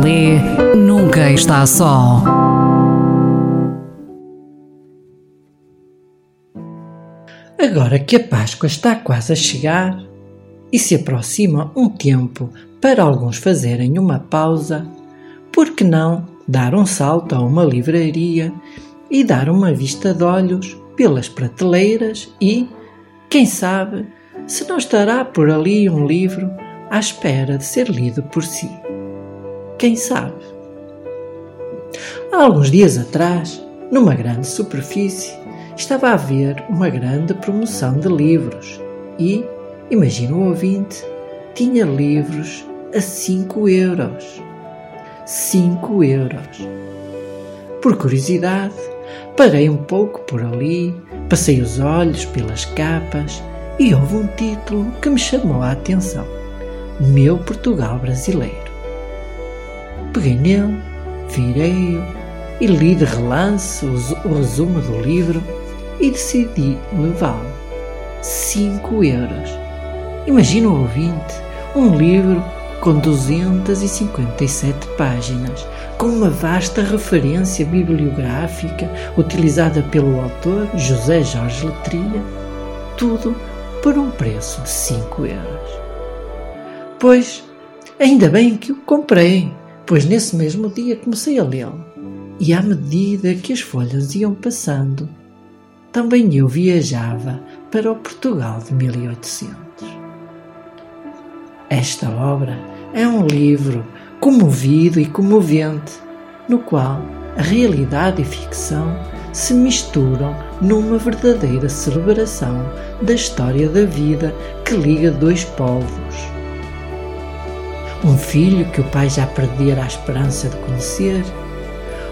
lê nunca está só. Agora que a Páscoa está quase a chegar e se aproxima um tempo para alguns fazerem uma pausa, por que não dar um salto a uma livraria e dar uma vista de olhos pelas prateleiras e, quem sabe, se não estará por ali um livro à espera de ser lido por si. Quem sabe? Há alguns dias atrás, numa grande superfície, estava a haver uma grande promoção de livros e, imagina o ouvinte, tinha livros a 5 euros. 5 euros. Por curiosidade, parei um pouco por ali, passei os olhos pelas capas e houve um título que me chamou a atenção: Meu Portugal Brasileiro. Peguei nele, virei-o e li de relance o resumo do livro e decidi levá-lo. 5 euros. Imagina o ouvinte, um livro com 257 páginas, com uma vasta referência bibliográfica utilizada pelo autor José Jorge Letria, tudo por um preço de 5 euros. Pois, ainda bem que o comprei, pois nesse mesmo dia comecei a lê-lo, e à medida que as folhas iam passando, também eu viajava para o Portugal de 1800. Esta obra é um livro comovido e comovente, no qual a realidade e ficção se misturam numa verdadeira celebração da história da vida que liga dois povos. Um filho que o pai já perdera a esperança de conhecer,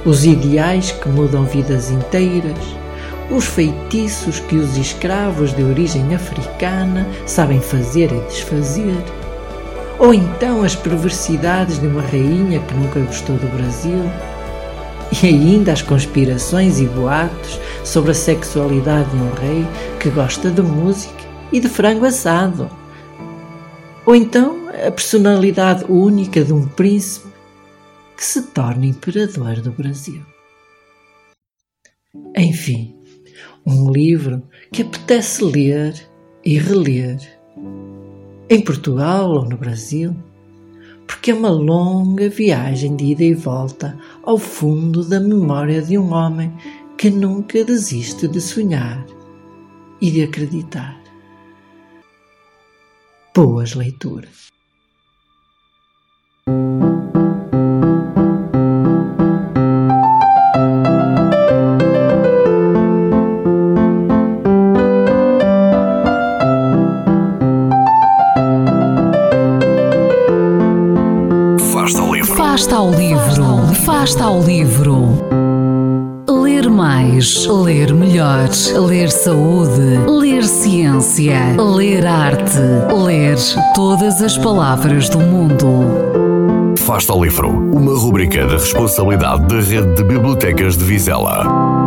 os ideais que mudam vidas inteiras, os feitiços que os escravos de origem africana sabem fazer e desfazer, ou então as perversidades de uma rainha que nunca gostou do Brasil e ainda as conspirações e boatos sobre a sexualidade de um rei que gosta de música e de frango assado. Ou então a personalidade única de um príncipe que se torna imperador do Brasil. Enfim, um livro que apetece ler e reler, em Portugal ou no Brasil porque é uma longa viagem de ida e volta ao fundo da memória de um homem que nunca desiste de sonhar e de acreditar. Boas leituras. Fasta ao livro, fasta ao livro. Ler mais, ler melhor, ler saúde, ler ciência, ler arte, ler todas as palavras do mundo. Fasta ao livro, uma rubrica de responsabilidade da Rede de Bibliotecas de Vizela.